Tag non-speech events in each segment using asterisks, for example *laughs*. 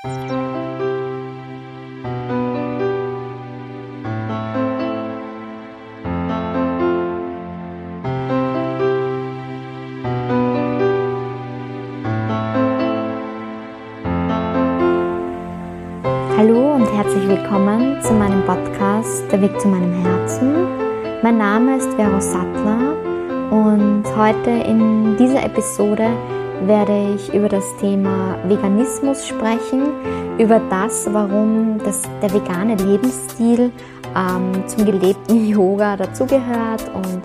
Hallo und herzlich willkommen zu meinem Podcast Der Weg zu meinem Herzen. Mein Name ist Vero Sattler und heute in dieser Episode werde ich über das Thema Veganismus sprechen, über das, warum das, der vegane Lebensstil ähm, zum gelebten *laughs* Yoga dazugehört und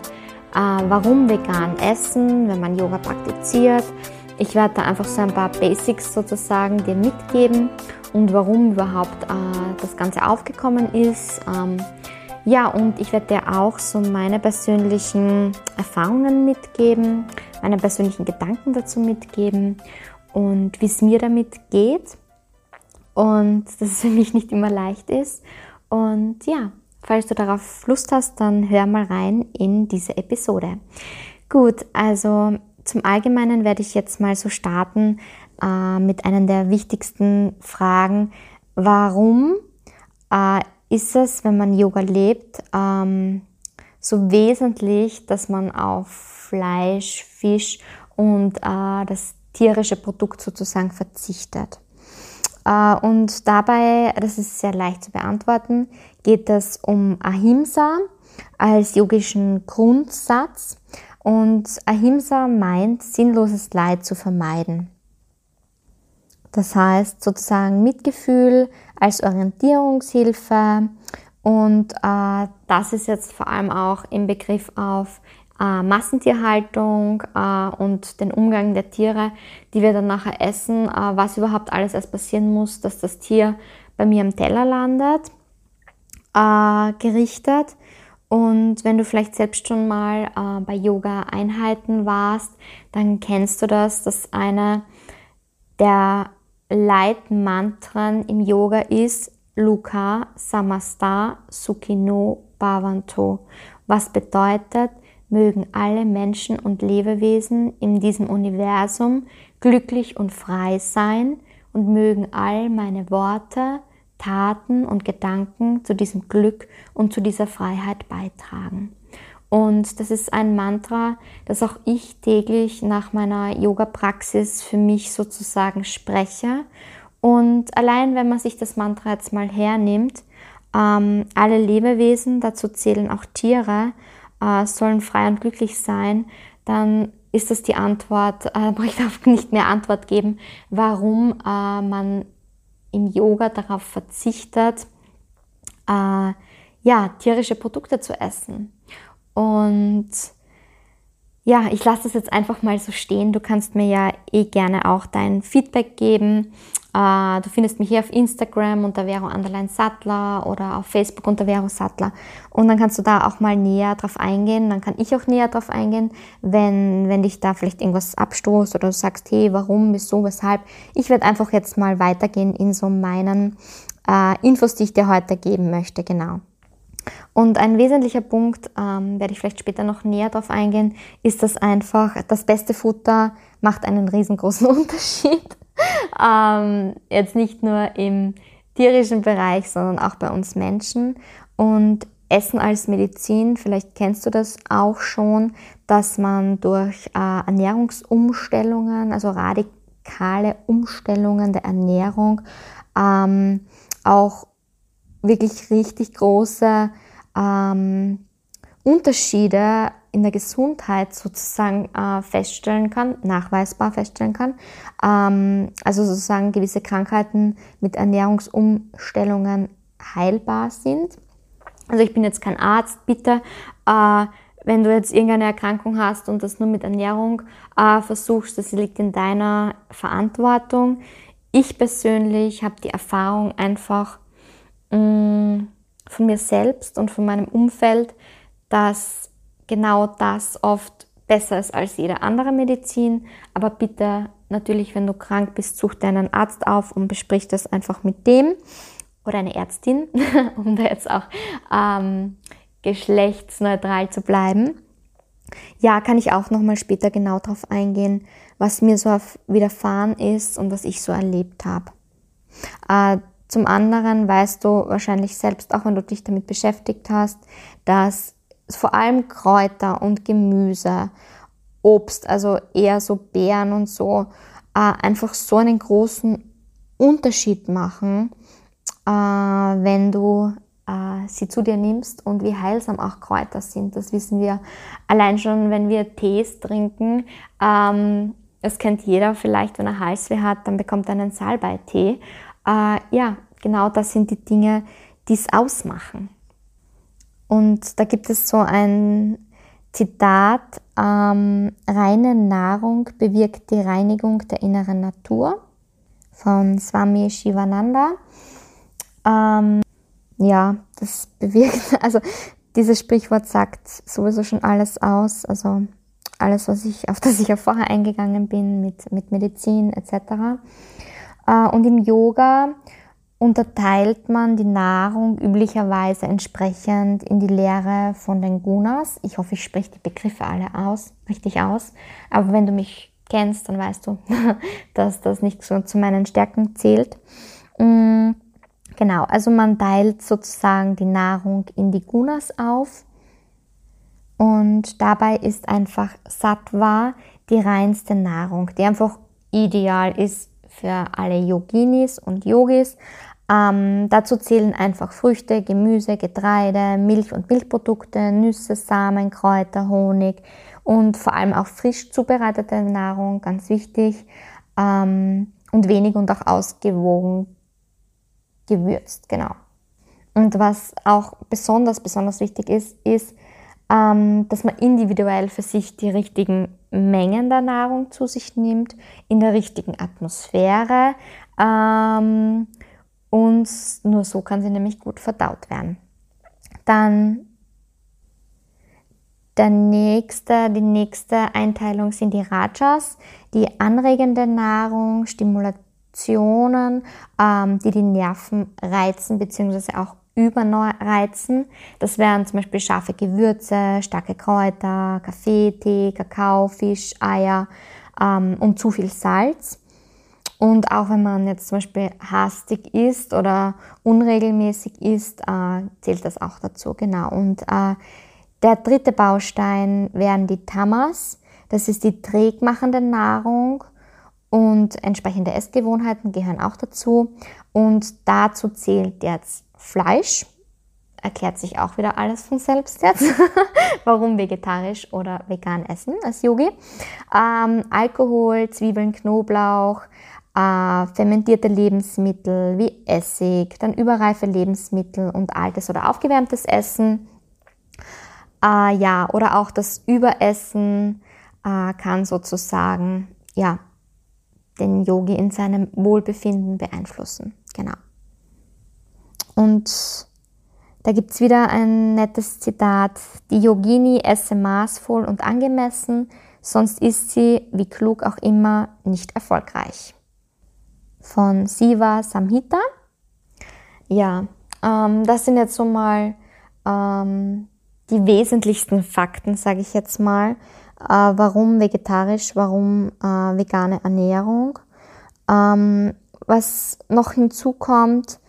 äh, warum vegan essen, wenn man Yoga praktiziert. Ich werde da einfach so ein paar Basics sozusagen dir mitgeben und warum überhaupt äh, das Ganze aufgekommen ist. Ähm, ja, und ich werde dir auch so meine persönlichen Erfahrungen mitgeben, meine persönlichen Gedanken dazu mitgeben und wie es mir damit geht. Und dass es für mich nicht immer leicht ist. Und ja, falls du darauf Lust hast, dann hör mal rein in diese Episode. Gut, also zum Allgemeinen werde ich jetzt mal so starten, äh, mit einer der wichtigsten Fragen. Warum äh, ist es, wenn man Yoga lebt, ähm, so wesentlich, dass man auf Fleisch, Fisch und äh, das tierische Produkt sozusagen verzichtet? Äh, und dabei, das ist sehr leicht zu beantworten, geht es um Ahimsa als yogischen Grundsatz. Und Ahimsa meint, sinnloses Leid zu vermeiden. Das heißt sozusagen Mitgefühl als Orientierungshilfe und äh, das ist jetzt vor allem auch im Begriff auf äh, Massentierhaltung äh, und den Umgang der Tiere, die wir dann nachher essen, äh, was überhaupt alles erst passieren muss, dass das Tier bei mir am Teller landet, äh, gerichtet. Und wenn du vielleicht selbst schon mal äh, bei Yoga-Einheiten warst, dann kennst du das, dass eine der Leitmantren im Yoga ist Luka Samasta Sukhino Bhavanto, was bedeutet, mögen alle Menschen und Lebewesen in diesem Universum glücklich und frei sein und mögen all meine Worte, Taten und Gedanken zu diesem Glück und zu dieser Freiheit beitragen. Und das ist ein Mantra, das auch ich täglich nach meiner Yoga-Praxis für mich sozusagen spreche. Und allein wenn man sich das Mantra jetzt mal hernimmt, ähm, alle Lebewesen, dazu zählen auch Tiere, äh, sollen frei und glücklich sein, dann ist das die Antwort, äh, *laughs* ich darf nicht mehr Antwort geben, warum äh, man im Yoga darauf verzichtet, äh, ja, tierische Produkte zu essen. Und ja, ich lasse das jetzt einfach mal so stehen. Du kannst mir ja eh gerne auch dein Feedback geben. Uh, du findest mich hier auf Instagram unter Vero Underline Sattler oder auf Facebook unter Vero Sattler. Und dann kannst du da auch mal näher drauf eingehen. Dann kann ich auch näher drauf eingehen, wenn, wenn dich da vielleicht irgendwas abstoßt oder du sagst, hey, warum, wieso, weshalb. Ich werde einfach jetzt mal weitergehen in so meinen uh, Infos, die ich dir heute geben möchte. Genau. Und ein wesentlicher Punkt, ähm, werde ich vielleicht später noch näher darauf eingehen, ist, dass einfach das beste Futter macht einen riesengroßen *laughs* Unterschied. ähm, jetzt nicht nur im tierischen Bereich, sondern auch bei uns Menschen. Und Essen als Medizin, vielleicht kennst du das auch schon, dass man durch äh, Ernährungsumstellungen, also radikale Umstellungen der Ernährung, ähm, auch wirklich richtig große ähm, Unterschiede in der Gesundheit sozusagen äh, feststellen kann, nachweisbar feststellen kann. Ähm, also sozusagen gewisse Krankheiten mit Ernährungsumstellungen heilbar sind. Also ich bin jetzt kein Arzt, bitte. Äh, wenn du jetzt irgendeine Erkrankung hast und das nur mit Ernährung äh, versuchst, das liegt in deiner Verantwortung. Ich persönlich habe die Erfahrung einfach mm, von mir selbst und von meinem Umfeld, dass genau das oft besser ist als jede andere Medizin. Aber bitte natürlich, wenn du krank bist, such deinen Arzt auf und besprich das einfach mit dem oder eine Ärztin, *laughs* um da jetzt auch ähm, geschlechtsneutral zu bleiben. Ja, kann ich auch nochmal später genau darauf eingehen, was mir so widerfahren ist und was ich so erlebt habe. Äh, zum anderen weißt du wahrscheinlich selbst, auch wenn du dich damit beschäftigt hast, dass vor allem Kräuter und Gemüse, Obst, also eher so Beeren und so, äh, einfach so einen großen Unterschied machen, äh, wenn du äh, sie zu dir nimmst und wie heilsam auch Kräuter sind. Das wissen wir allein schon, wenn wir Tees trinken. Ähm, das kennt jeder vielleicht, wenn er Halsweh hat, dann bekommt er einen Salbeitee. Äh, ja, genau das sind die Dinge, die es ausmachen. Und da gibt es so ein Zitat, ähm, reine Nahrung bewirkt die Reinigung der inneren Natur von Swami Shivananda. Ähm, ja, das bewirkt, *laughs* also dieses Sprichwort sagt sowieso schon alles aus, also alles, was ich, auf das ich ja vorher eingegangen bin mit, mit Medizin etc. Äh, und im Yoga unterteilt man die Nahrung üblicherweise entsprechend in die Lehre von den Gunas. Ich hoffe, ich spreche die Begriffe alle aus, richtig aus. Aber wenn du mich kennst, dann weißt du, *laughs* dass das nicht so zu meinen Stärken zählt. Mm, genau, also man teilt sozusagen die Nahrung in die Gunas auf. Und dabei ist einfach Sattva die reinste Nahrung, die einfach ideal ist für alle Yoginis und Yogis, ähm, dazu zählen einfach Früchte, Gemüse, Getreide, Milch und Milchprodukte, Nüsse, Samen, Kräuter, Honig und vor allem auch frisch zubereitete Nahrung, ganz wichtig. Ähm, und wenig und auch ausgewogen gewürzt, genau. Und was auch besonders, besonders wichtig ist, ist, ähm, dass man individuell für sich die richtigen Mengen der Nahrung zu sich nimmt, in der richtigen Atmosphäre. Ähm, und nur so kann sie nämlich gut verdaut werden. Dann der nächste, die nächste Einteilung sind die Rajas, die anregende Nahrung, Stimulationen, ähm, die die Nerven reizen bzw. auch überreizen. Das wären zum Beispiel scharfe Gewürze, starke Kräuter, Kaffee, Tee, Kakao, Fisch, Eier ähm, und zu viel Salz. Und auch wenn man jetzt zum Beispiel hastig ist oder unregelmäßig ist, äh, zählt das auch dazu, genau. Und äh, der dritte Baustein wären die Tamas. Das ist die trägmachende Nahrung und entsprechende Essgewohnheiten gehören auch dazu. Und dazu zählt jetzt Fleisch. Erklärt sich auch wieder alles von selbst jetzt. *laughs* Warum vegetarisch oder vegan essen als Yogi. Ähm, Alkohol, Zwiebeln, Knoblauch, äh, fermentierte Lebensmittel wie Essig, dann überreife Lebensmittel und altes oder aufgewärmtes Essen. Äh, ja, oder auch das Überessen äh, kann sozusagen ja, den Yogi in seinem Wohlbefinden beeinflussen. Genau. Und da gibt's wieder ein nettes Zitat. Die Yogini esse maßvoll und angemessen, sonst ist sie, wie klug auch immer, nicht erfolgreich von Siva Samhita. Ja, ähm, das sind jetzt so mal ähm, die wesentlichsten Fakten, sage ich jetzt mal. Äh, warum vegetarisch, warum äh, vegane Ernährung. Ähm, was noch hinzukommt,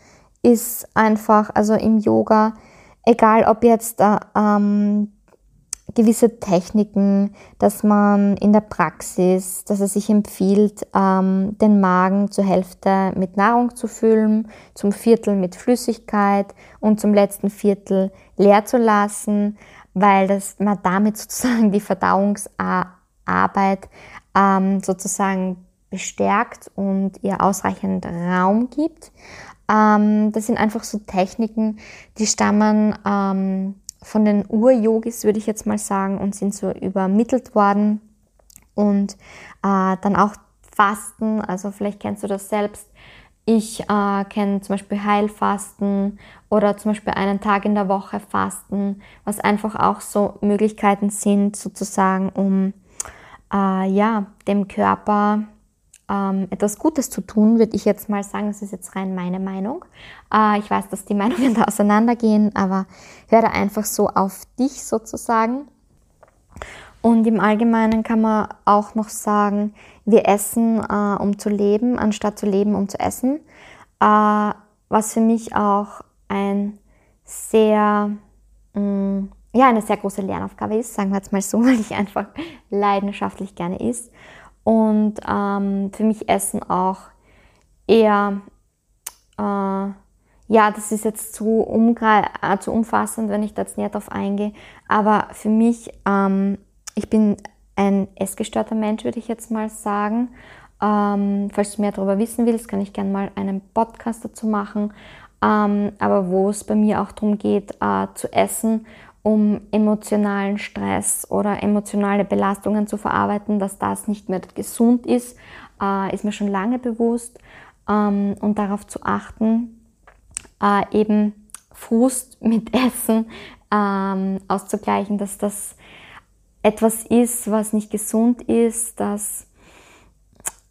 ist einfach, also im Yoga, egal ob jetzt äh, ähm, gewisse Techniken, dass man in der Praxis, dass es sich empfiehlt, ähm, den Magen zur Hälfte mit Nahrung zu füllen, zum Viertel mit Flüssigkeit und zum letzten Viertel leer zu lassen, weil das, man damit *laughs* sozusagen die Verdauungsarbeit ähm, sozusagen bestärkt und ihr ausreichend Raum gibt. Ähm, das sind einfach so Techniken, die stammen ähm, von den Ur-Yogis, würde ich jetzt mal sagen, und sind so übermittelt worden. Und äh, dann auch Fasten, also vielleicht kennst du das selbst. Ich äh, kenne zum Beispiel Heilfasten oder zum Beispiel einen Tag in der Woche Fasten, was einfach auch so Möglichkeiten sind, sozusagen, um äh, ja, dem Körper ähm, etwas Gutes zu tun, würde ich jetzt mal sagen. Das ist jetzt rein meine Meinung. Äh, ich weiß, dass die *laughs* Meinungen da auseinandergehen, aber höre einfach so auf dich sozusagen. Und im Allgemeinen kann man auch noch sagen, wir essen, äh, um zu leben, anstatt zu leben, um zu essen. Äh, was für mich auch ein sehr, mh, mm, ja, eine sehr große Lernaufgabe ist, sagen wir jetzt mal so, *laughs* weil ich einfach leidenschaftlich gerne isst. Und ähm, für mich Essen auch eher, äh, ja, das ist jetzt zu, äh, zu umfassend, wenn ich da jetzt näher drauf eingehe. Aber für mich, ähm, ich bin ein essgestörter Mensch, würde ich jetzt mal sagen. Ähm, falls du mehr darüber wissen willst, kann ich gerne mal einen Podcast dazu machen. Ähm, aber wo es bei mir auch darum geht, äh, zu essen, um emotionalen Stress oder emotionale Belastungen zu verarbeiten, dass das nicht mehr gesund ist, äh, ist mir schon lange bewusst. Ähm, und darauf zu achten, äh, eben Frust *laughs* mit Essen ähm, auszugleichen, dass das etwas ist, was nicht gesund ist, das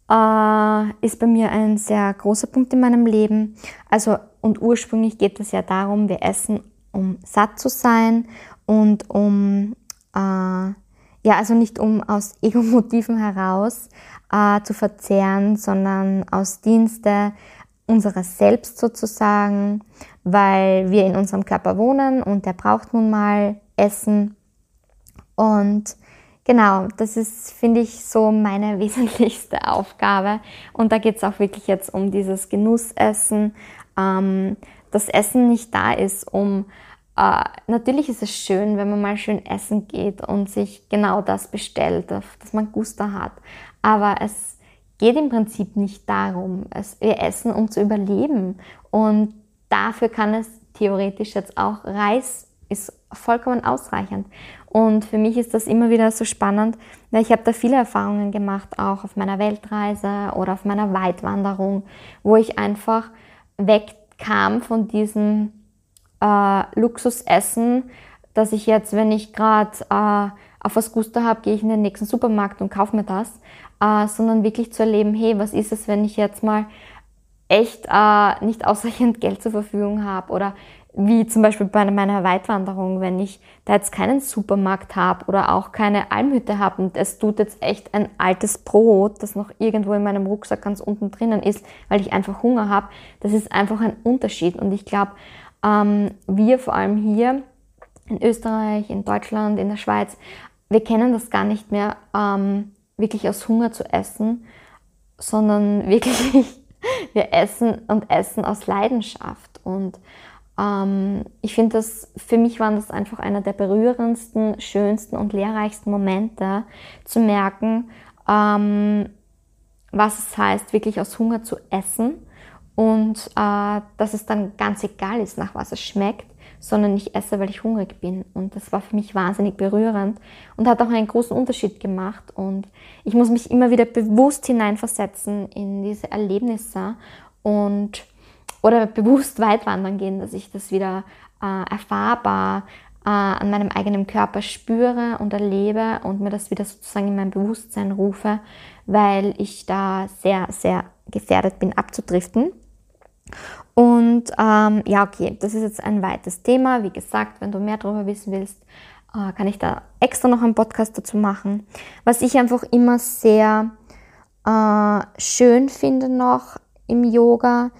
äh, ist bei mir ein sehr großer Punkt in meinem Leben. Also, und ursprünglich geht es ja darum, wir essen, um satt zu sein und um, äh, ja, also nicht um aus *laughs* Ego-Motiven heraus äh, zu verzehren, sondern aus Dienste unseres Selbst sozusagen, weil wir in unserem Körper wohnen und der braucht nun mal Essen. Und genau, das ist, finde ich, so meine *laughs* wesentlichste Aufgabe. Und da geht es auch wirklich jetzt um dieses Genussessen, ähm, dass Essen nicht da ist, um äh, natürlich ist es schön, wenn man mal schön essen geht und sich genau das bestellt, dass man Gusto hat. Aber es geht im Prinzip nicht darum. Es, wir essen, um zu überleben. Und dafür kann es theoretisch jetzt auch Reis ist vollkommen ausreichend. Und für mich ist das immer wieder so spannend, weil ich habe da viele Erfahrungen gemacht, auch auf meiner Weltreise oder auf meiner Weitwanderung, wo ich einfach wegkam von diesem äh, Luxusessen, dass ich jetzt, wenn ich gerade äh, auf was Gusto habe, gehe ich in den nächsten Supermarkt und kaufe mir das, äh, sondern wirklich zu erleben, hey, was ist es, wenn ich jetzt mal echt äh, nicht ausreichend Geld zur Verfügung habe oder wie zum Beispiel bei meiner Weitwanderung, wenn ich da jetzt keinen Supermarkt habe oder auch keine Almhütte habe und es tut jetzt echt ein altes Brot, das noch irgendwo in meinem Rucksack ganz unten drinnen ist, weil ich einfach Hunger habe, das ist einfach ein Unterschied. Und ich glaube, ähm, wir vor allem hier in Österreich, in Deutschland, in der Schweiz, wir kennen das gar nicht mehr, ähm, wirklich aus Hunger zu essen, sondern *laughs* wirklich, wir essen und essen aus Leidenschaft. Und ähm, ich finde das, für mich waren das einfach einer der berührendsten, schönsten und lehrreichsten Momente, zu merken, ähm, was es heißt, wirklich aus Hunger zu essen und äh, dass es dann ganz egal ist, nach was es schmeckt, sondern ich esse, weil ich hungrig bin. Und das war für mich wahnsinnig berührend und hat auch einen großen Unterschied gemacht. Und ich muss mich immer wieder bewusst hineinversetzen in diese Erlebnisse und oder bewusst weit wandern gehen, dass ich das wieder äh, erfahrbar äh, an meinem eigenen Körper spüre und erlebe und mir das wieder sozusagen in mein Bewusstsein rufe, weil ich da sehr, sehr gefährdet bin abzudriften. Und ähm, ja, okay, das ist jetzt ein weites Thema. Wie gesagt, wenn du mehr darüber wissen willst, äh, kann ich da extra noch einen Podcast dazu machen. Was ich einfach immer sehr äh, schön finde noch im Yoga,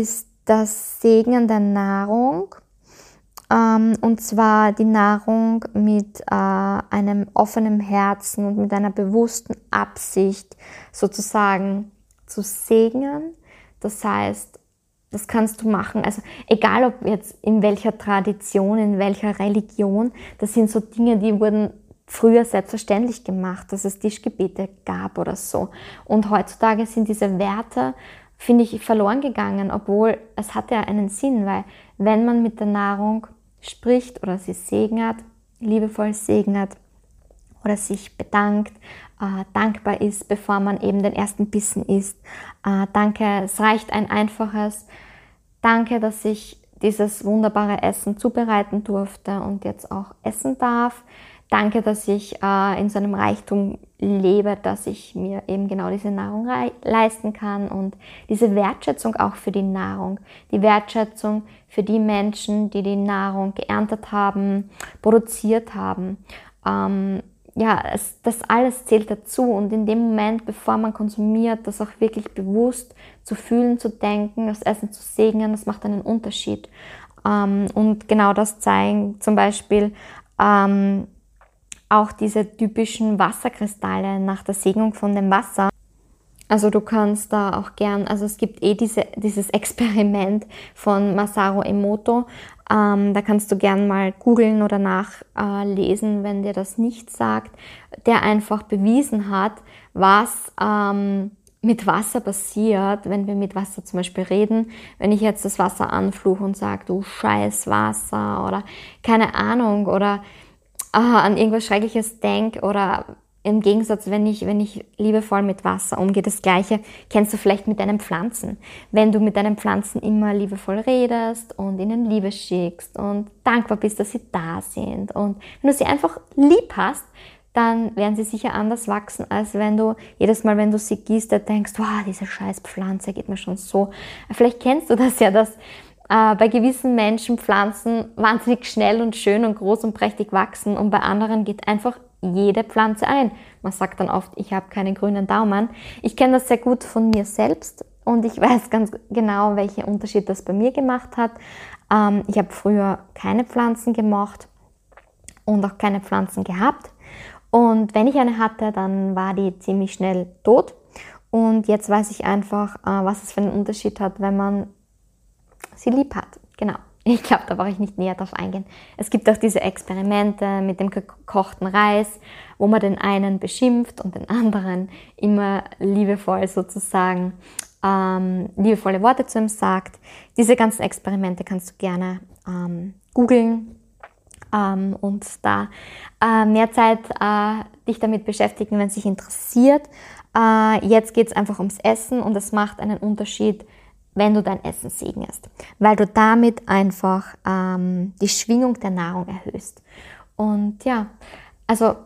ist das Segnen der Nahrung. Ähm, und zwar die Nahrung mit äh, einem offenen Herzen und mit einer bewussten Absicht sozusagen zu segnen. Das heißt, das kannst du machen. Also egal ob jetzt in welcher Tradition, in welcher Religion, das sind so Dinge, die wurden früher selbstverständlich gemacht, dass es Tischgebete gab oder so. Und heutzutage sind diese Werte, finde ich, verloren gegangen, obwohl es hat ja einen Sinn, weil wenn man mit der Nahrung spricht oder sie segnet, liebevoll segnet oder sich bedankt, äh, dankbar ist, bevor man eben den ersten Bissen isst. Äh, danke, es reicht ein einfaches Danke, dass ich dieses wunderbare Essen zubereiten durfte und jetzt auch essen darf. Danke, dass ich äh, in so einem Reichtum lebe, dass ich mir eben genau diese Nahrung leisten kann und diese Wertschätzung auch für die Nahrung, die Wertschätzung für die Menschen, die die Nahrung geerntet haben, produziert haben. Ähm, ja, es, das alles zählt dazu und in dem Moment, bevor man konsumiert, das auch wirklich bewusst zu fühlen, zu denken, das Essen zu segnen, das macht einen Unterschied. Ähm, und genau das zeigen zum Beispiel ähm, auch diese typischen Wasserkristalle nach der Segnung von dem Wasser. Also du kannst da auch gern, also es gibt eh diese, dieses Experiment von Masaru Emoto. Ähm, da kannst du gern mal googeln oder nachlesen, äh, wenn dir das nicht sagt, der einfach bewiesen hat, was ähm, mit Wasser passiert, wenn wir mit Wasser zum Beispiel reden. Wenn ich jetzt das Wasser anfluche und sage, du scheiß Wasser oder keine Ahnung oder äh, an irgendwas Schreckliches denk oder im Gegensatz, wenn ich, wenn ich liebevoll mit Wasser umgehe, das Gleiche kennst du vielleicht mit deinen Pflanzen. Wenn du mit deinen Pflanzen immer liebevoll redest und ihnen Liebe schickst und dankbar bist, dass sie da sind und wenn du sie einfach lieb hast, dann werden sie sicher anders wachsen, als wenn du jedes Mal, wenn du sie gießt, denkst, wow, diese scheiß Pflanze geht mir schon so. Vielleicht kennst du das ja, dass äh, bei gewissen Menschen Pflanzen wahnsinnig schnell und schön und groß und prächtig wachsen und bei anderen geht einfach jede Pflanze ein. Man sagt dann oft, ich habe keinen grünen Daumen. Ich kenne das sehr gut von mir selbst und ich *laughs* weiß ganz genau, welchen Unterschied das bei mir gemacht hat. Ähm, ich habe früher keine Pflanzen gemocht und auch keine Pflanzen gehabt. Und wenn ich eine hatte, dann war die ziemlich schnell tot. Und jetzt weiß ich einfach, äh, was es für einen Unterschied hat, wenn man sie lieb hat. Genau. *laughs* Ich glaube, da brauche ich nicht näher drauf eingehen. Es gibt auch diese Experimente mit dem gekochten Reis, wo man den einen beschimpft und den *laughs* anderen immer liebevoll sozusagen ähm, liebevolle Worte zu ihm sagt. Diese ganzen Experimente kannst du gerne ähm, googeln ähm, und da äh, mehr Zeit äh, dich damit beschäftigen, wenn es dich interessiert. Äh, jetzt geht es einfach ums Essen und es macht einen Unterschied, wenn du dein Essen segnest, weil du damit einfach ähm, die Schwingung der Nahrung erhöhst. Und ja, also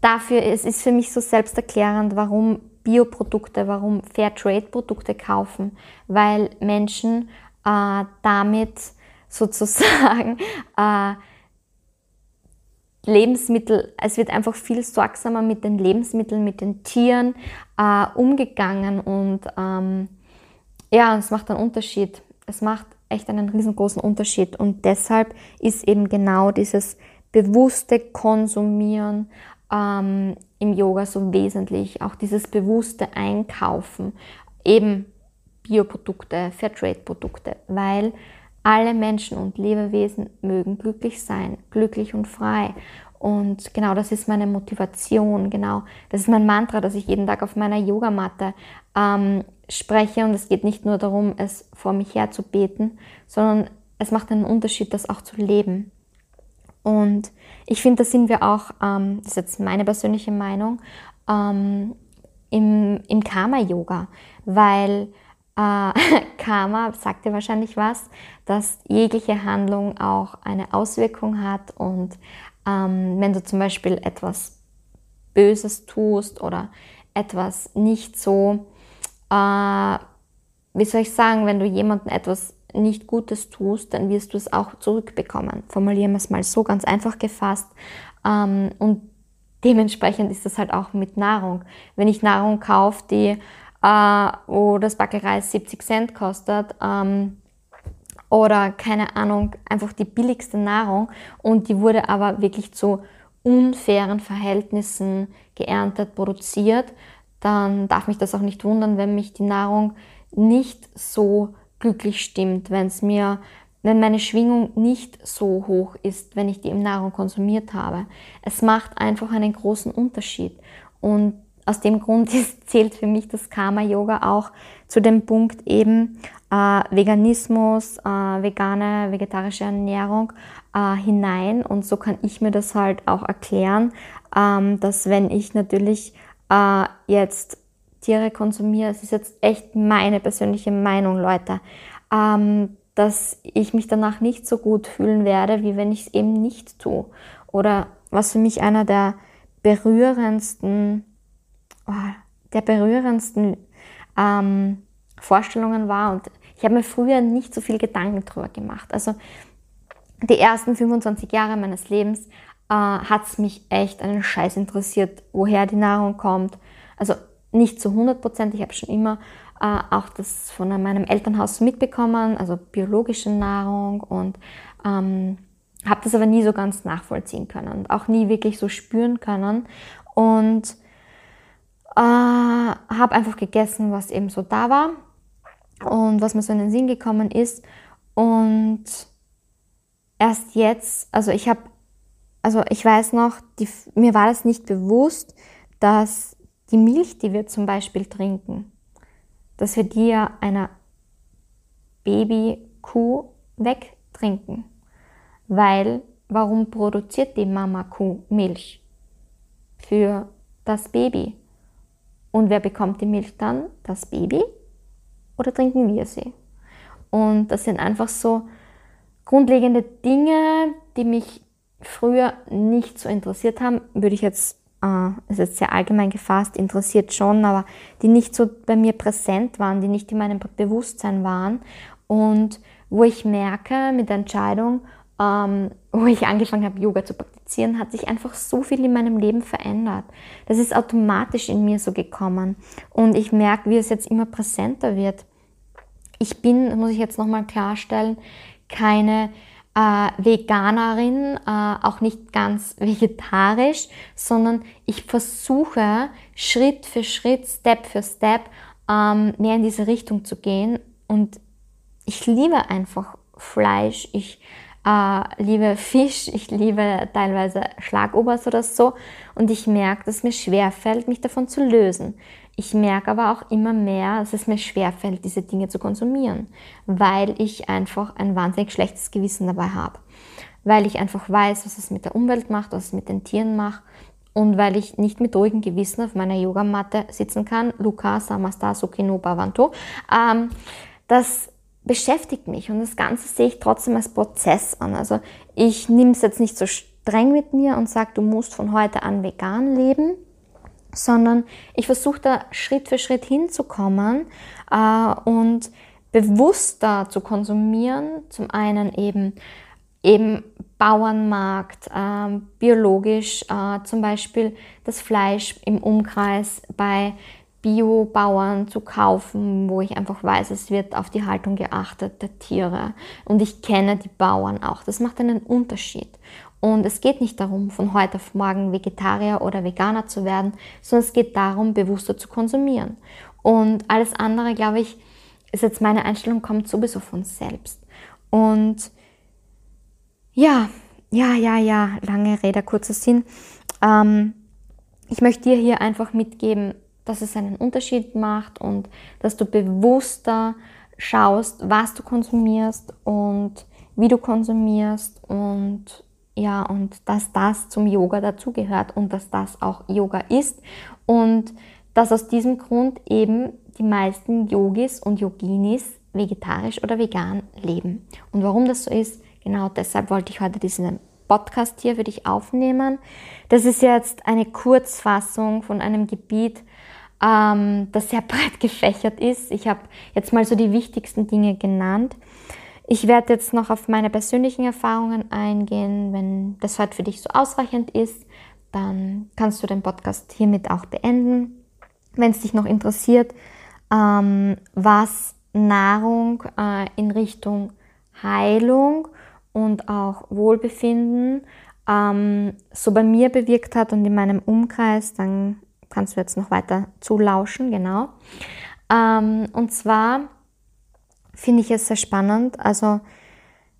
dafür ist es für mich so selbsterklärend, warum Bioprodukte, warum Fairtrade-Produkte kaufen, weil Menschen äh, damit sozusagen *laughs* äh, Lebensmittel, es wird einfach viel sorgsamer mit den Lebensmitteln, mit den Tieren äh, umgegangen und ähm, ja, es macht einen Unterschied. Es macht echt einen riesengroßen Unterschied. Und deshalb ist eben genau dieses bewusste Konsumieren ähm, im Yoga so wesentlich. Auch dieses bewusste Einkaufen, eben Bioprodukte, Fairtrade-Produkte, weil alle Menschen und Lebewesen mögen glücklich sein, glücklich und frei. Und genau das ist meine Motivation, genau das ist mein Mantra, das ich jeden Tag auf meiner Yogamatte ähm, spreche. Und es geht nicht nur darum, es vor mich her zu beten, sondern es macht einen Unterschied, das auch zu leben. Und ich finde, da sind wir auch, ähm, das ist jetzt meine persönliche Meinung, ähm, im, im Karma-Yoga, weil äh, *laughs* Karma sagt dir wahrscheinlich was, dass jegliche Handlung auch eine Auswirkung hat und ähm, wenn du zum Beispiel etwas Böses tust oder etwas nicht so äh, wie soll ich sagen, wenn du jemandem etwas nicht Gutes tust, dann wirst du es auch zurückbekommen. Formulieren wir es mal so ganz einfach gefasst. Ähm, und dementsprechend ist das halt auch mit Nahrung. Wenn ich Nahrung kaufe, die, äh, wo das Backelreis 70 Cent kostet, ähm, oder keine Ahnung, einfach die billigste Nahrung und die wurde aber wirklich zu unfairen Verhältnissen geerntet, produziert, dann darf mich das auch nicht wundern, wenn mich die Nahrung nicht so glücklich stimmt, wenn es mir, wenn meine Schwingung nicht so hoch ist, wenn ich die im Nahrung konsumiert habe. Es macht einfach einen großen Unterschied. Und aus dem Grund *laughs* ist, zählt für mich das Karma-Yoga auch zu dem Punkt eben äh, Veganismus, äh, vegane, vegetarische Ernährung äh, hinein. Und so kann ich mir das halt auch erklären, ähm, dass wenn ich natürlich äh, jetzt Tiere konsumiere, es ist jetzt echt meine persönliche Meinung, Leute, ähm, dass ich mich danach nicht so gut fühlen werde, wie wenn ich es eben nicht tue. Oder was für mich einer der berührendsten, oh, der berührendsten ähm, Vorstellungen war. Und ich habe mir früher nicht so viel Gedanken darüber gemacht. Also die ersten 25 Jahre meines Lebens äh, hat es mich echt einen Scheiß interessiert, woher die Nahrung kommt. Also nicht zu 100 Prozent, ich habe schon immer äh, auch das von meinem Elternhaus mitbekommen, also biologische Nahrung und ähm, habe das aber nie so ganz nachvollziehen können und auch nie wirklich so spüren können und äh, habe einfach gegessen, was eben so da war und was mir so in den Sinn gekommen ist und erst jetzt, also ich habe, also ich weiß noch, die, mir war das nicht bewusst, dass die Milch, die wir zum Beispiel trinken, dass wir die ja einer Babykuh wegtrinken. Weil, warum produziert die Mama Kuh Milch? Für das Baby. Und wer bekommt die Milch dann? Das Baby? Oder trinken wir sie? Und das sind einfach so grundlegende Dinge, die mich früher nicht so interessiert haben, würde ich jetzt, äh, ist jetzt sehr allgemein gefasst, interessiert schon, aber die nicht so bei mir präsent waren, die nicht in meinem Bewusstsein waren und wo ich merke mit der Entscheidung, ähm, wo ich angefangen habe, Yoga zu praktizieren, hat sich einfach so viel in meinem Leben verändert. Das ist automatisch in mir so gekommen und ich merke, wie es jetzt immer präsenter wird. Ich bin, muss ich jetzt nochmal klarstellen, keine äh, Veganerin, äh, auch nicht ganz *laughs* vegetarisch, sondern ich versuche Schritt für Schritt, Step für Step ähm, mehr in diese Richtung zu gehen. Und ich liebe einfach Fleisch, ich äh, liebe Fisch, ich liebe teilweise Schlagobers oder so. Und ich merke, dass mir schwerfällt, mich davon zu lösen. Ich merke aber auch immer mehr, dass es mir schwerfällt, diese Dinge zu konsumieren, weil ich einfach ein wahnsinnig schlechtes Gewissen dabei habe. Weil ich einfach weiß, was es mit der Umwelt macht, was es mit den Tieren macht und weil ich nicht mit ruhigem Gewissen auf meiner Yogamatte sitzen kann, Luca Samasta Sukino Bhavanto, ähm, das beschäftigt mich und das Ganze sehe ich trotzdem als Prozess an. Also ich nehme es jetzt nicht so streng mit mir und sage, du musst von heute an vegan leben, sondern ich versuche da Schritt für Schritt hinzukommen äh, und bewusster zu konsumieren. Zum einen eben, eben Bauernmarkt, äh, biologisch, äh, zum Beispiel das Fleisch im Umkreis bei Biobauern zu kaufen, wo ich einfach weiß, es wird auf die Haltung geachtet der Tiere und ich kenne die Bauern auch. Das macht einen Unterschied. Und es geht nicht darum, von heute auf morgen Vegetarier oder Veganer zu werden, sondern es geht darum, bewusster zu konsumieren. Und alles andere, glaube ich, ist jetzt meine Einstellung, kommt sowieso von selbst. Und ja, ja, ja, ja, lange Rede, kurzer Sinn. Ähm, ich möchte dir hier einfach mitgeben, dass es einen Unterschied macht und dass du bewusster schaust, was du konsumierst und wie du konsumierst und ja, und dass das zum Yoga dazugehört und dass das auch Yoga ist und dass aus diesem Grund eben die meisten Yogis und Yoginis vegetarisch oder vegan leben. Und warum das so ist, genau deshalb wollte ich heute diesen Podcast hier für dich aufnehmen. Das ist jetzt eine Kurzfassung von einem Gebiet, ähm, das sehr *laughs* breit gefächert ist. Ich habe jetzt mal so die wichtigsten Dinge genannt. Ich werde jetzt noch auf meine persönlichen Erfahrungen eingehen. Wenn das heute für dich so ausreichend ist, dann kannst du den Podcast hiermit auch beenden. Wenn es dich noch interessiert, ähm, was Nahrung äh, in Richtung Heilung und auch Wohlbefinden ähm, so bei mir bewirkt hat und in meinem Umkreis, dann kannst du jetzt noch weiter zulauschen, genau. Ähm, und zwar finde ich es sehr spannend. Also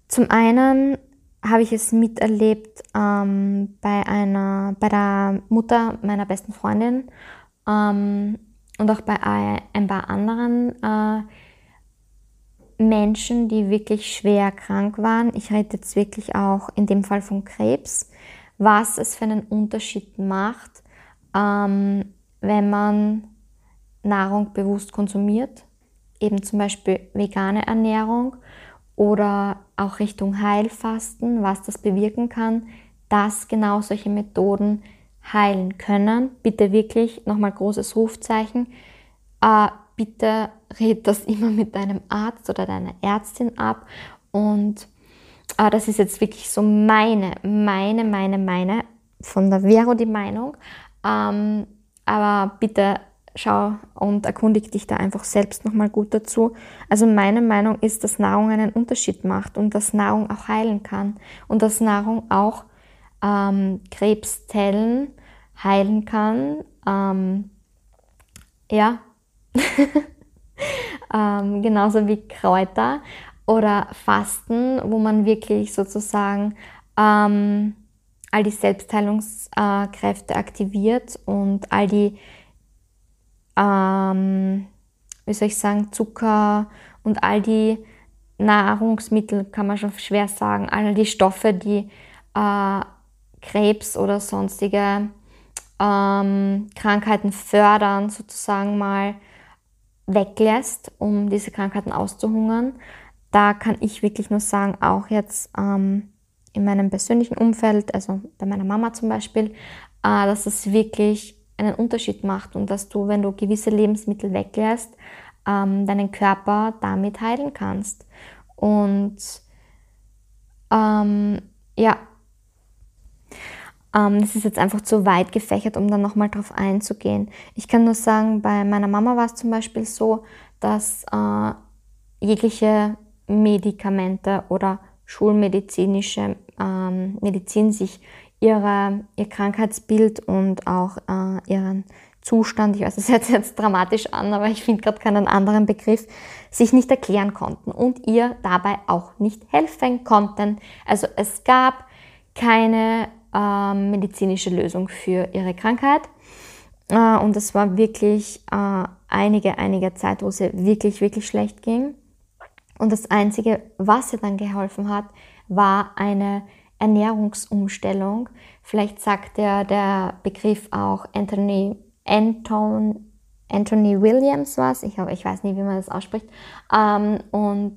zum einen habe ich es miterlebt ähm, bei einer, bei der Mutter meiner besten Freundin ähm, und auch bei ein paar anderen äh, Menschen, die wirklich schwer krank waren. Ich rede jetzt wirklich auch in dem Fall von Krebs, was es für einen Unterschied macht, ähm, wenn man Nahrung bewusst konsumiert eben zum Beispiel vegane Ernährung oder auch Richtung Heilfasten, was das bewirken kann, dass genau solche Methoden heilen können. Bitte wirklich nochmal großes Rufzeichen. Äh, bitte red das *laughs* immer mit deinem Arzt oder deiner Ärztin ab und äh, das ist jetzt wirklich so meine, meine, meine, meine, von der Vero die Meinung. Ähm, aber bitte schau und erkundige dich da einfach selbst nochmal gut dazu. Also meine Meinung ist, dass Nahrung einen Unterschied macht und dass Nahrung auch heilen kann und dass Nahrung auch ähm, Krebszellen heilen kann. Ähm, ja, *laughs* ähm, genauso wie Kräuter oder Fasten, wo man wirklich sozusagen ähm, all die Selbstheilungskräfte aktiviert und all die, ähm, wie soll ich sagen, Zucker und all die Nahrungsmittel, kann man schon schwer sagen, all die Stoffe, die äh, Krebs oder sonstige ähm, Krankheiten fördern, sozusagen mal weglässt, um diese Krankheiten auszuhungern. Da kann ich wirklich nur sagen, auch jetzt ähm, in meinem persönlichen Umfeld, also bei meiner Mama zum Beispiel, äh, dass es wirklich einen Unterschied macht und dass du, wenn du gewisse Lebensmittel weglässt, ähm, deinen Körper damit heilen kannst. Und ähm, ja, ähm, das ist jetzt einfach zu weit gefächert, um dann nochmal drauf einzugehen. Ich kann nur sagen, bei meiner Mama war es zum Beispiel so, dass äh, jegliche Medikamente oder schulmedizinische ähm, Medizin sich ihre, ihr Krankheitsbild und auch äh, ihren Zustand, ich weiß, es hört sich jetzt dramatisch an, aber ich finde gerade keinen anderen Begriff, sich nicht erklären konnten und ihr dabei auch nicht helfen konnten. Also es gab keine ähm, medizinische Lösung für ihre Krankheit. Äh, und es war wirklich äh, einige, einige Zeit, wo ihr wirklich, wirklich schlecht ging. Und das Einzige, was ihr dann geholfen hat, war eine Ernährungsumstellung. Vielleicht sagt der, der Begriff auch Anthony, Anton, Anthony Williams was. Ich, ich weiß nicht, wie man das ausspricht. Ähm, und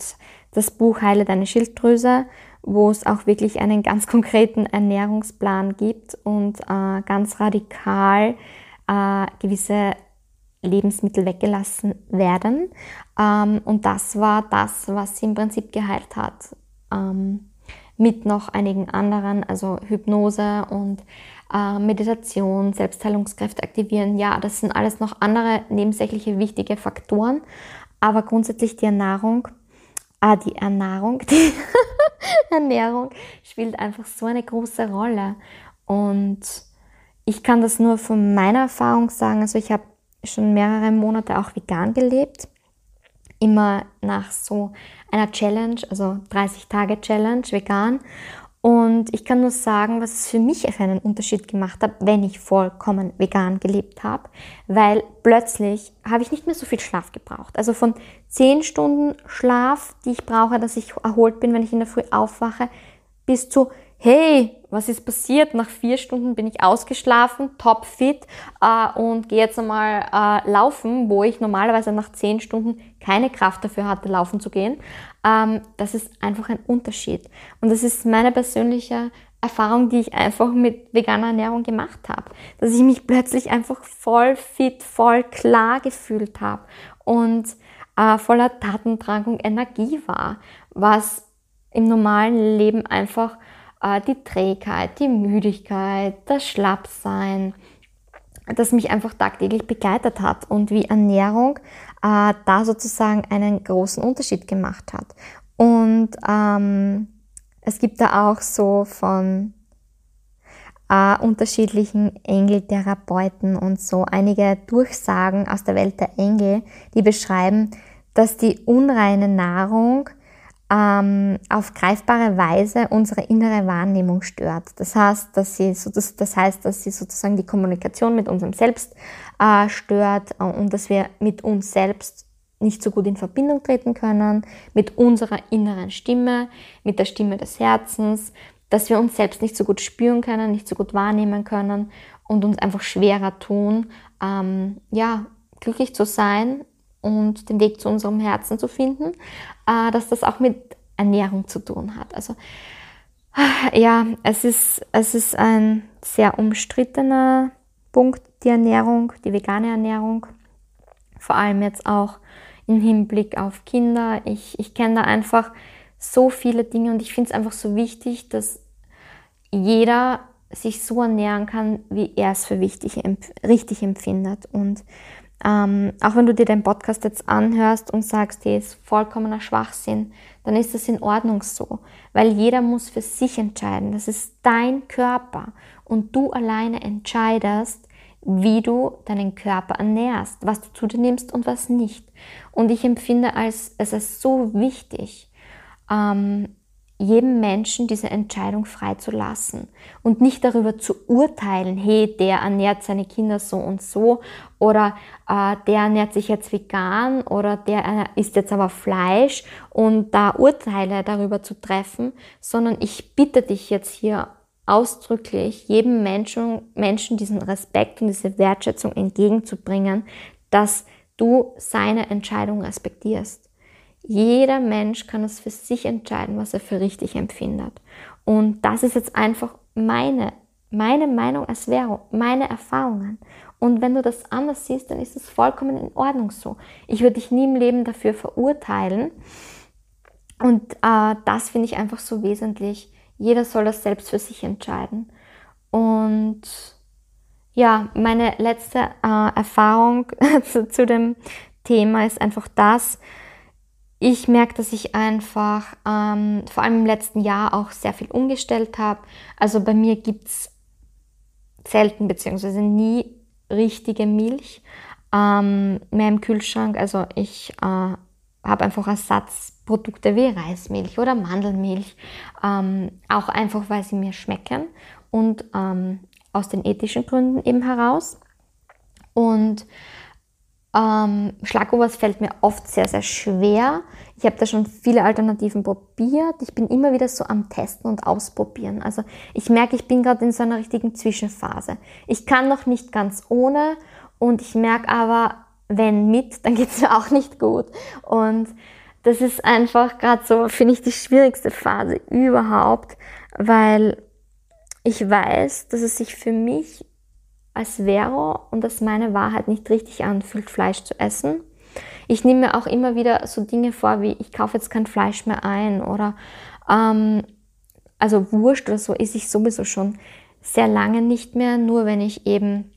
das Buch Heile deine Schilddrüse wo es auch wirklich einen ganz *laughs* konkreten Ernährungsplan gibt und äh, ganz radikal äh, gewisse Lebensmittel weggelassen werden. Ähm, und das war das, was sie im Prinzip geheilt hat. Ähm, mit noch einigen anderen, also Hypnose und äh, Meditation, Selbstheilungskräfte aktivieren. Ja, das sind alles noch andere nebensächliche wichtige Faktoren. Aber grundsätzlich die Ernährung Ah, die Ernährung, *laughs* die Ernährung spielt einfach so eine große Rolle. Und ich kann das nur von meiner Erfahrung sagen. Also ich habe schon mehrere Monate auch vegan gelebt. Immer nach so einer Challenge, also 30 Tage Challenge vegan. Und ich kann nur sagen, was es für mich für einen Unterschied gemacht hat, wenn ich vollkommen vegan gelebt habe, weil plötzlich habe ich nicht mehr so viel Schlaf gebraucht. Also von 10 Stunden Schlaf, die ich brauche, dass ich erholt bin, wenn ich in der Früh aufwache, bis zu hey, was ist passiert? Nach vier Stunden bin ich ausgeschlafen, topfit äh, und gehe jetzt einmal äh, laufen, wo ich normalerweise nach zehn Stunden keine Kraft dafür hatte, laufen zu gehen. Ähm, das ist einfach ein Unterschied. Und das ist meine persönliche Erfahrung, die ich einfach mit veganer Ernährung gemacht habe. Dass ich mich plötzlich einfach voll fit, voll klar gefühlt habe und äh, voller Tatendrang und Energie war, was im normalen Leben einfach die Trägheit, die Müdigkeit, das Schlappsein, das mich einfach tagtäglich begleitet hat und wie Ernährung äh, da sozusagen einen großen Unterschied gemacht hat. Und ähm, es gibt da auch so von äh, unterschiedlichen Engeltherapeuten und so einige Durchsagen aus der Welt der Engel, die beschreiben, dass die unreine Nahrung ähm, auf greifbare Weise unsere innere Wahrnehmung stört. Das heißt, dass sie, so, das, das heißt, dass sie sozusagen die Kommunikation mit unserem Selbst äh, stört äh, und dass wir mit uns selbst nicht so gut in Verbindung treten können, mit unserer inneren Stimme, mit der Stimme des Herzens, dass wir uns selbst nicht so gut spüren können, nicht so gut wahrnehmen können und uns einfach schwerer tun, ähm, ja, glücklich zu sein und den Weg zu unserem Herzen zu finden, dass das auch mit Ernährung zu tun hat. Also ja, es ist, es ist ein sehr umstrittener Punkt, die Ernährung, die vegane Ernährung. Vor allem jetzt auch im Hinblick auf Kinder. Ich, ich kenne da einfach so viele Dinge und ich finde es einfach so wichtig, dass jeder sich so ernähren kann, wie er es für wichtig, richtig empfindet. Und ähm, auch wenn du dir den Podcast jetzt anhörst und sagst, der ist vollkommener Schwachsinn, dann ist das in Ordnung so. Weil jeder muss für sich entscheiden. Das ist dein Körper. Und du alleine entscheidest, wie du deinen Körper ernährst, was du zu dir nimmst und was nicht. Und ich empfinde als, es ist so wichtig, ähm, jedem Menschen diese Entscheidung freizulassen und nicht darüber zu urteilen, hey, der ernährt seine Kinder so und so oder äh, der ernährt sich jetzt vegan oder der isst jetzt aber Fleisch und da Urteile darüber zu treffen, sondern ich bitte dich jetzt hier ausdrücklich, jedem Menschen, Menschen diesen Respekt und diese Wertschätzung entgegenzubringen, dass du seine Entscheidung respektierst. Jeder Mensch kann es für sich entscheiden, was er für richtig empfindet. Und das ist jetzt einfach meine, meine Meinung als Vero, meine Erfahrungen. Und wenn du das anders siehst, dann ist es vollkommen in Ordnung so. Ich würde dich nie im Leben dafür verurteilen. Und äh, das finde ich einfach so wesentlich. Jeder soll das selbst für sich entscheiden. Und ja, meine letzte äh, Erfahrung *laughs* zu, zu dem Thema ist einfach das, ich merke, dass ich einfach ähm, vor allem im letzten Jahr auch sehr viel umgestellt habe. Also bei mir gibt es selten bzw. nie richtige Milch ähm, mehr im Kühlschrank. Also ich äh, habe einfach Ersatzprodukte wie Reismilch oder Mandelmilch, ähm, auch einfach weil sie mir schmecken und ähm, aus den ethischen Gründen eben heraus. Und ähm, Schlagobers fällt mir oft sehr, sehr schwer. Ich habe da schon viele Alternativen probiert. Ich bin immer wieder so am Testen und Ausprobieren. Also ich merke, ich bin gerade in so einer richtigen Zwischenphase. Ich kann noch nicht ganz ohne und ich merke aber, wenn mit, *laughs* dann geht es mir auch nicht gut. Und das ist einfach gerade so, finde ich, die schwierigste Phase überhaupt, weil ich weiß, dass es sich für mich als Vero und als meine Wahrheit nicht richtig anfühlt, Fleisch zu essen. Ich nehme mir auch immer wieder so Dinge vor, wie ich kaufe jetzt kein Fleisch mehr ein oder ähm, also Wurst oder so esse ich sowieso schon sehr lange nicht mehr, nur wenn ich eben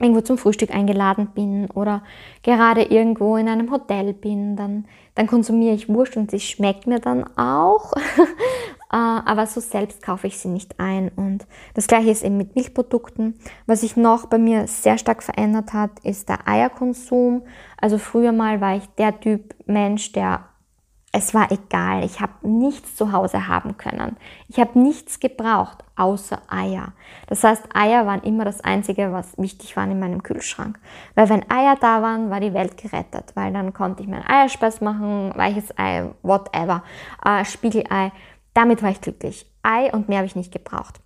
irgendwo zum Frühstück eingeladen bin oder gerade irgendwo in einem Hotel bin, dann, dann konsumiere ich Wurst und sie schmeckt mir dann auch. *laughs* Äh, aber so selbst kaufe ich sie nicht ein. Und das gleiche ist eben mit Milchprodukten. Was sich noch bei mir sehr stark verändert hat, ist der Eierkonsum. Also früher mal war ich der Typ Mensch, der es war egal, ich habe nichts zu Hause haben können. Ich habe nichts gebraucht, außer Eier. Das heißt, Eier waren immer das Einzige, was wichtig war in meinem Kühlschrank. Weil wenn Eier da waren, war die Welt gerettet, weil dann konnte ich mein Eierspeis machen, weiches Ei, whatever, äh, Spiegelei. Damit war ich glücklich. Ei und mehr habe ich nicht gebraucht.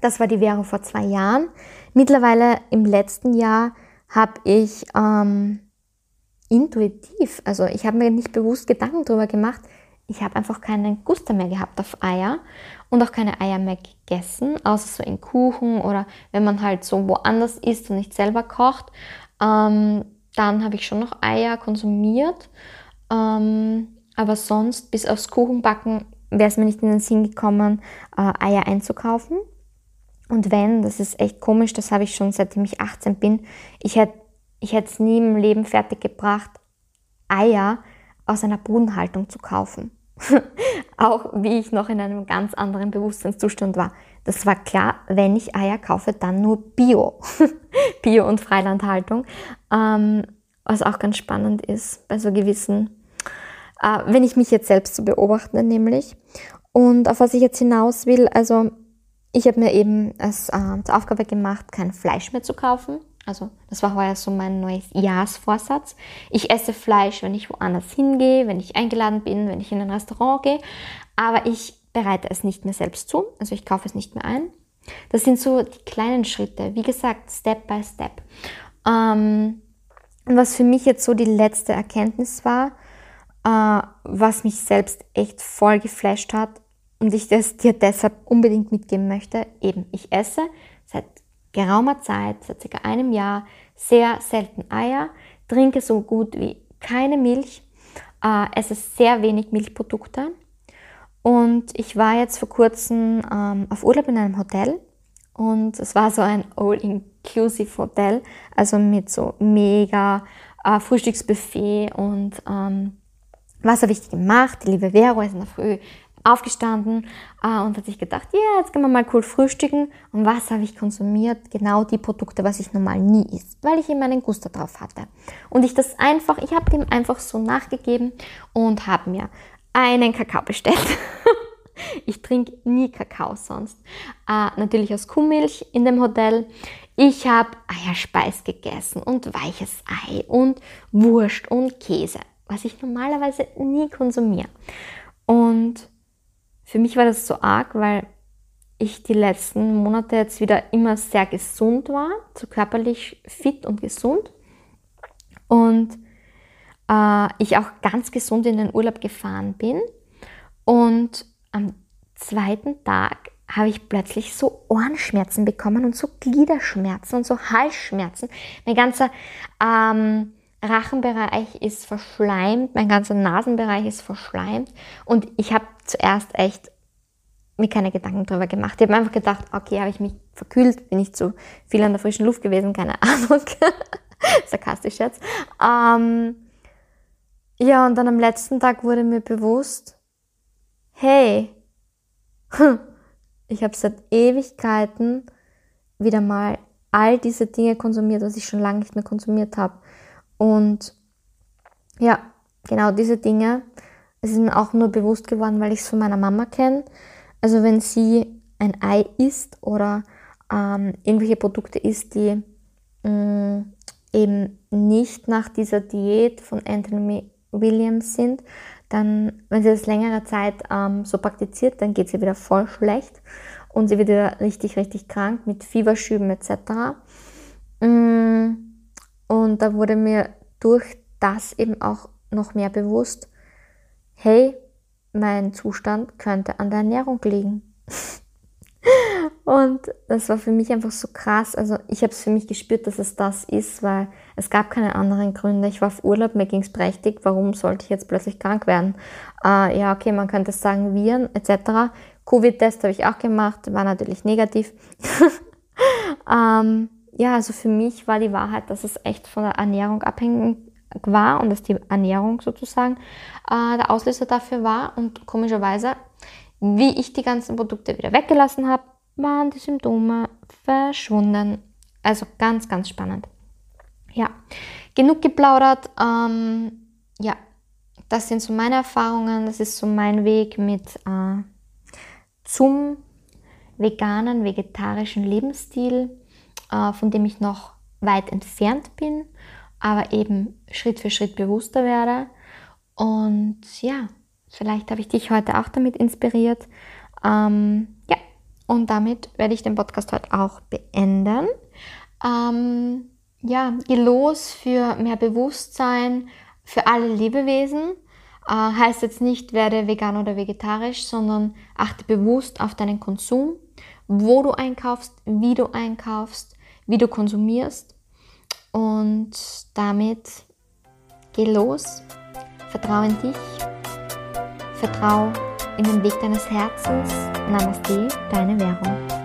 Das war die Währung vor zwei Jahren. Mittlerweile im letzten Jahr habe ich ähm, intuitiv, also ich habe mir nicht bewusst Gedanken darüber gemacht, ich habe einfach keinen Guster mehr gehabt auf Eier und auch keine Eier mehr gegessen, außer so in Kuchen oder wenn man halt so woanders isst und nicht selber kocht. Ähm, dann habe ich schon noch Eier konsumiert, ähm, aber sonst bis aufs Kuchenbacken wäre es mir nicht in den Sinn gekommen, äh, Eier einzukaufen. Und wenn, das ist echt komisch, das habe ich schon seitdem ich 18 bin, ich hätte ich es nie im Leben fertig gebracht, Eier aus einer Bodenhaltung zu kaufen. *laughs* Auch wie ich noch in einem ganz anderen Bewusstseinszustand war. Das war klar, wenn ich Eier kaufe, dann nur Bio. *laughs* Bio- und Freilandhaltung. Ähm, was auch ganz spannend ist bei so gewissen äh, wenn ich mich jetzt selbst so beobachte, nämlich. Und auf was ich jetzt hinaus will, also ich habe mir eben als äh, zur Aufgabe gemacht, kein Fleisch mehr zu kaufen. Also das war heuer so mein neues Jahresvorsatz. Ich esse Fleisch, wenn ich woanders hingehe, wenn ich eingeladen bin, wenn ich in ein Restaurant gehe, aber ich bereite es nicht mehr selbst zu, also ich kaufe es nicht mehr ein. Das sind so die kleinen Schritte, wie gesagt, Step by Step. Ähm, was für mich jetzt so die letzte Erkenntnis war, äh, was mich selbst echt voll geflasht hat und ich das dir deshalb unbedingt mitgeben möchte. Eben, ich esse seit geraumer Zeit, seit circa einem Jahr, sehr selten Eier, trinke so gut wie keine Milch, äh, esse sehr wenig Milchprodukte Und ich war jetzt vor kurzem ähm, auf Urlaub in einem Hotel und es war so ein All-Inclusive Hotel, also mit so mega äh, Frühstücksbuffet und ähm, was habe ich gemacht? Die liebe Vero ist in der Früh aufgestanden äh, und hat sich gedacht, ja, yeah, jetzt gehen wir mal cool frühstücken. Und was habe ich konsumiert? Genau die Produkte, was ich normal nie isst, weil ich eben einen Guster drauf hatte. Und ich das einfach, ich habe dem einfach so nachgegeben und habe mir einen Kakao bestellt. *laughs* ich trinke nie Kakao sonst. Äh, natürlich aus Kuhmilch in dem Hotel. Ich habe Eierspeis gegessen und weiches Ei und Wurst und Käse, was ich normalerweise nie konsumiere. Und für mich war das so arg, weil ich die letzten Monate jetzt wieder immer sehr gesund war, so körperlich fit und gesund. Und äh, ich auch ganz gesund in den Urlaub gefahren bin. Und am zweiten Tag habe ich plötzlich so Ohrenschmerzen bekommen und so Gliederschmerzen und so Halsschmerzen. Mein ganzer ähm, Rachenbereich ist verschleimt, mein ganzer Nasenbereich ist verschleimt und ich habe zuerst echt mir keine Gedanken darüber gemacht. Ich habe einfach gedacht, okay, habe ich mich verkühlt, bin ich zu viel an der frischen Luft gewesen, keine *laughs* Ahnung. Sarkastisch jetzt. Ähm, ja, und dann am letzten Tag wurde mir bewusst, hey, *laughs* ich habe seit Ewigkeiten wieder mal all diese Dinge konsumiert, was ich schon lange nicht mehr konsumiert habe. Und ja, genau diese Dinge, es ist mir auch nur bewusst geworden, weil ich es von meiner Mama kenne. Also wenn sie ein Ei isst oder ähm, irgendwelche Produkte isst, die mh, mm, eben nicht nach dieser Diät von Anthony Williams sind, dann, wenn sie das längere Zeit ähm, so praktiziert, dann geht sie wieder voll schlecht und sie wird wieder richtig, richtig krank mit Fieberschüben etc. Mm, und da wurde mir durch das eben auch noch mehr bewusst, hey, mein Zustand könnte an der Ernährung liegen. *laughs* Und das war für mich einfach so krass. Also ich habe es für mich gespürt, dass es das ist, weil es gab keine anderen Gründe. Ich war auf Urlaub, mir ging es prächtig. Warum sollte ich jetzt plötzlich krank werden? Äh, ja, okay, man könnte sagen Viren etc. Covid-Test habe ich auch gemacht, war natürlich negativ. *laughs* ähm, ja, also für mich war die Wahrheit, dass es echt von der Ernährung abhängig war und dass die Ernährung sozusagen äh, der Auslöser dafür war. Und komischerweise, wie ich die ganzen Produkte wieder weggelassen habe, waren die Symptome verschwunden. Also ganz, ganz spannend. Ja, genug geplaudert. Ähm, ja, das sind so meine Erfahrungen. Das ist so mein Weg mit äh, zum veganen, vegetarischen Lebensstil, von dem ich noch weit entfernt bin, aber eben Schritt für Schritt bewusster werde. Und ja, vielleicht habe ich dich heute auch damit inspiriert. Ähm, ja, und damit werde ich den Podcast heute auch beenden. Ähm, ja, geh los für mehr Bewusstsein für alle Lebewesen. Äh, heißt jetzt nicht, werde vegan oder vegetarisch, sondern achte bewusst auf deinen Konsum, wo du einkaufst, wie du einkaufst, wie du konsumierst. Und damit geh los, vertraue in dich, vertraue in den Weg deines Herzens. Namaste, deine Währung.